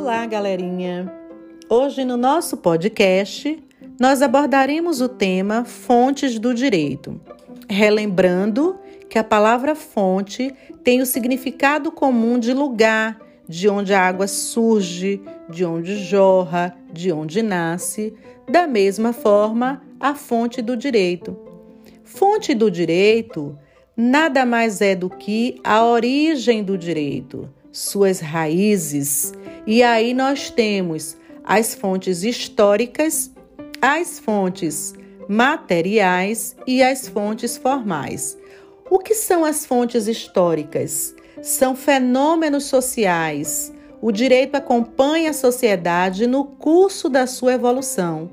Olá, galerinha! Hoje no nosso podcast nós abordaremos o tema Fontes do Direito, relembrando que a palavra fonte tem o significado comum de lugar, de onde a água surge, de onde jorra, de onde nasce, da mesma forma, a fonte do direito. Fonte do direito nada mais é do que a origem do direito, suas raízes. E aí nós temos as fontes históricas, as fontes materiais e as fontes formais. O que são as fontes históricas? São fenômenos sociais. O direito acompanha a sociedade no curso da sua evolução.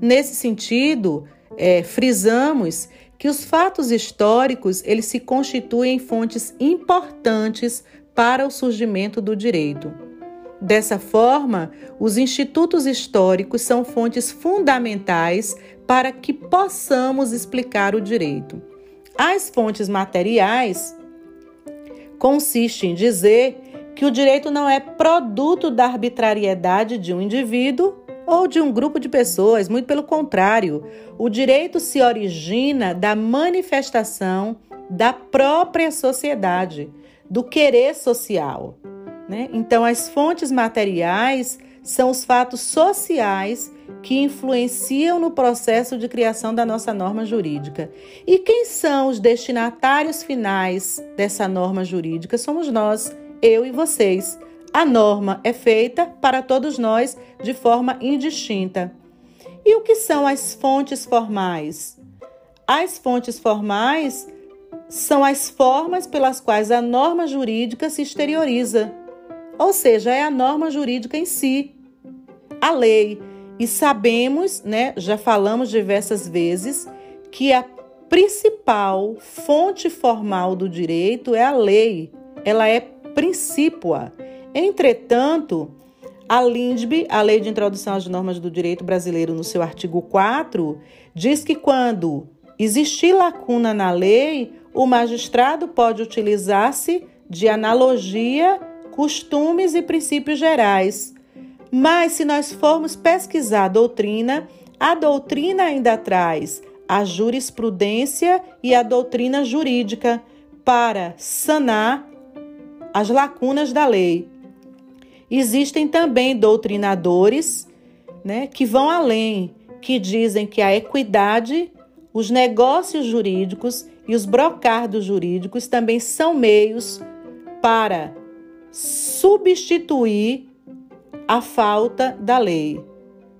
Nesse sentido, é, frisamos que os fatos históricos eles se constituem fontes importantes para o surgimento do direito. Dessa forma, os institutos históricos são fontes fundamentais para que possamos explicar o direito. As fontes materiais consistem em dizer que o direito não é produto da arbitrariedade de um indivíduo ou de um grupo de pessoas, muito pelo contrário, o direito se origina da manifestação da própria sociedade, do querer social. Né? Então, as fontes materiais são os fatos sociais que influenciam no processo de criação da nossa norma jurídica. E quem são os destinatários finais dessa norma jurídica? Somos nós, eu e vocês. A norma é feita para todos nós de forma indistinta. E o que são as fontes formais? As fontes formais são as formas pelas quais a norma jurídica se exterioriza, ou seja, é a norma jurídica em si, a lei. E sabemos, né, já falamos diversas vezes, que a principal fonte formal do direito é a lei, ela é princípua. Entretanto, a LINDB, a Lei de Introdução às Normas do Direito Brasileiro, no seu artigo 4, diz que quando existir lacuna na lei, o magistrado pode utilizar-se de analogia, costumes e princípios gerais. Mas se nós formos pesquisar a doutrina, a doutrina ainda traz a jurisprudência e a doutrina jurídica para sanar as lacunas da lei. Existem também doutrinadores né, que vão além, que dizem que a equidade, os negócios jurídicos e os brocardos jurídicos também são meios para substituir a falta da lei.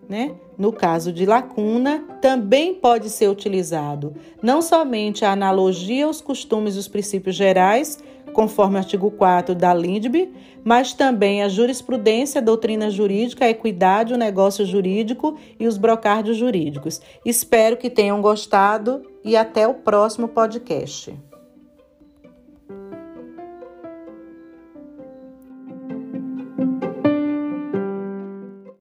Né? No caso de lacuna, também pode ser utilizado não somente a analogia aos costumes e os princípios gerais, conforme o artigo 4 da LINDB, mas também a jurisprudência, a doutrina jurídica, a equidade, o negócio jurídico e os brocardios jurídicos. Espero que tenham gostado e até o próximo podcast.